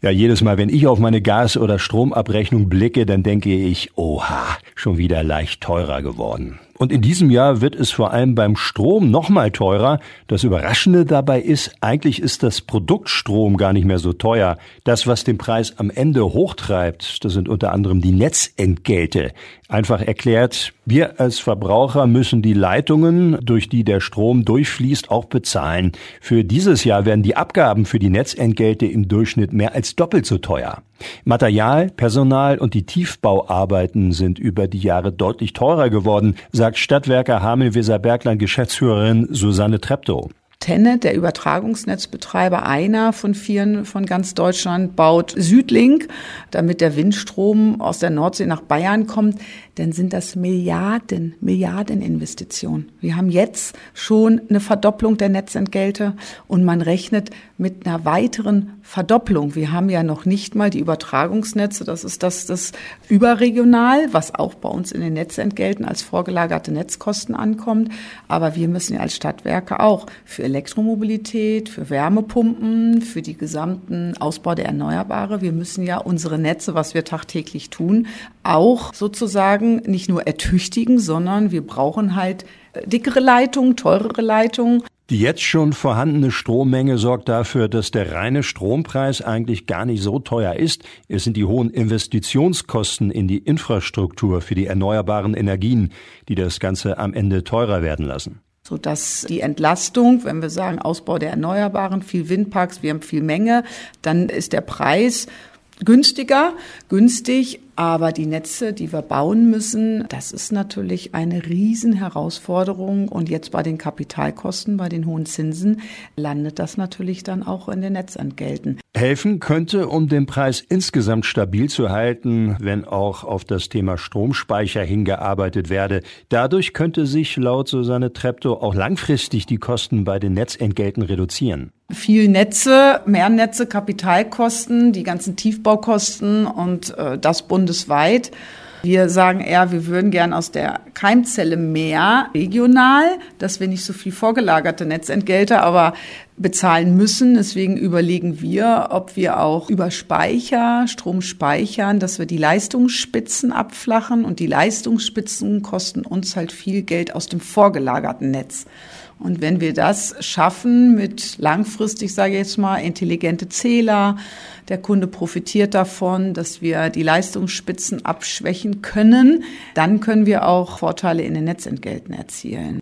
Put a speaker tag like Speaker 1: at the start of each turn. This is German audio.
Speaker 1: Ja, jedes Mal, wenn ich auf meine Gas- oder Stromabrechnung blicke, dann denke ich, oha, schon wieder leicht teurer geworden. Und in diesem Jahr wird es vor allem beim Strom nochmal teurer. Das Überraschende dabei ist, eigentlich ist das Produkt Strom gar nicht mehr so teuer. Das, was den Preis am Ende hochtreibt, das sind unter anderem die Netzentgelte. Einfach erklärt, wir als Verbraucher müssen die Leitungen, durch die der Strom durchfließt, auch bezahlen. Für dieses Jahr werden die Abgaben für die Netzentgelte im Durchschnitt mehr als doppelt so teuer. Material, Personal und die Tiefbauarbeiten sind über die Jahre deutlich teurer geworden, sagt Stadtwerker Hameln-Weser-Bergland Geschäftsführerin Susanne Treptow.
Speaker 2: Tenne, der Übertragungsnetzbetreiber, einer von vieren von ganz Deutschland, baut Südlink, damit der Windstrom aus der Nordsee nach Bayern kommt. Dann sind das Milliarden, Milliarden Investitionen. Wir haben jetzt schon eine Verdopplung der Netzentgelte und man rechnet mit einer weiteren Verdopplung. Wir haben ja noch nicht mal die Übertragungsnetze. Das ist das, das überregional, was auch bei uns in den Netzentgelten als vorgelagerte Netzkosten ankommt. Aber wir müssen ja als Stadtwerke auch für Elektromobilität, für Wärmepumpen, für die gesamten Ausbau der Erneuerbare. Wir müssen ja unsere Netze, was wir tagtäglich tun, auch sozusagen nicht nur ertüchtigen, sondern wir brauchen halt dickere Leitungen, teurere Leitungen.
Speaker 1: Die jetzt schon vorhandene Strommenge sorgt dafür, dass der reine Strompreis eigentlich gar nicht so teuer ist. Es sind die hohen Investitionskosten in die Infrastruktur für die erneuerbaren Energien, die das Ganze am Ende teurer werden lassen
Speaker 2: sodass die Entlastung, wenn wir sagen Ausbau der Erneuerbaren, viel Windparks, wir haben viel Menge, dann ist der Preis günstiger, günstig, aber die Netze, die wir bauen müssen, das ist natürlich eine Riesenherausforderung. Und jetzt bei den Kapitalkosten, bei den hohen Zinsen, landet das natürlich dann auch in den Netzentgelten.
Speaker 1: Helfen könnte, um den Preis insgesamt stabil zu halten, wenn auch auf das Thema Stromspeicher hingearbeitet werde. Dadurch könnte sich laut Susanne Treptow auch langfristig die Kosten bei den Netzentgelten reduzieren
Speaker 2: viel Netze, mehr Netze, Kapitalkosten, die ganzen Tiefbaukosten und äh, das bundesweit. Wir sagen eher, wir würden gern aus der Keimzelle mehr regional, dass wir nicht so viel vorgelagerte Netzentgelte aber bezahlen müssen. Deswegen überlegen wir, ob wir auch über Speicher, Strom speichern, dass wir die Leistungsspitzen abflachen und die Leistungsspitzen kosten uns halt viel Geld aus dem vorgelagerten Netz. Und wenn wir das schaffen mit langfristig, sage ich jetzt mal, intelligente Zähler, der Kunde profitiert davon, dass wir die Leistungsspitzen abschwächen können, dann können wir auch Vorteile in den Netzentgelten erzielen.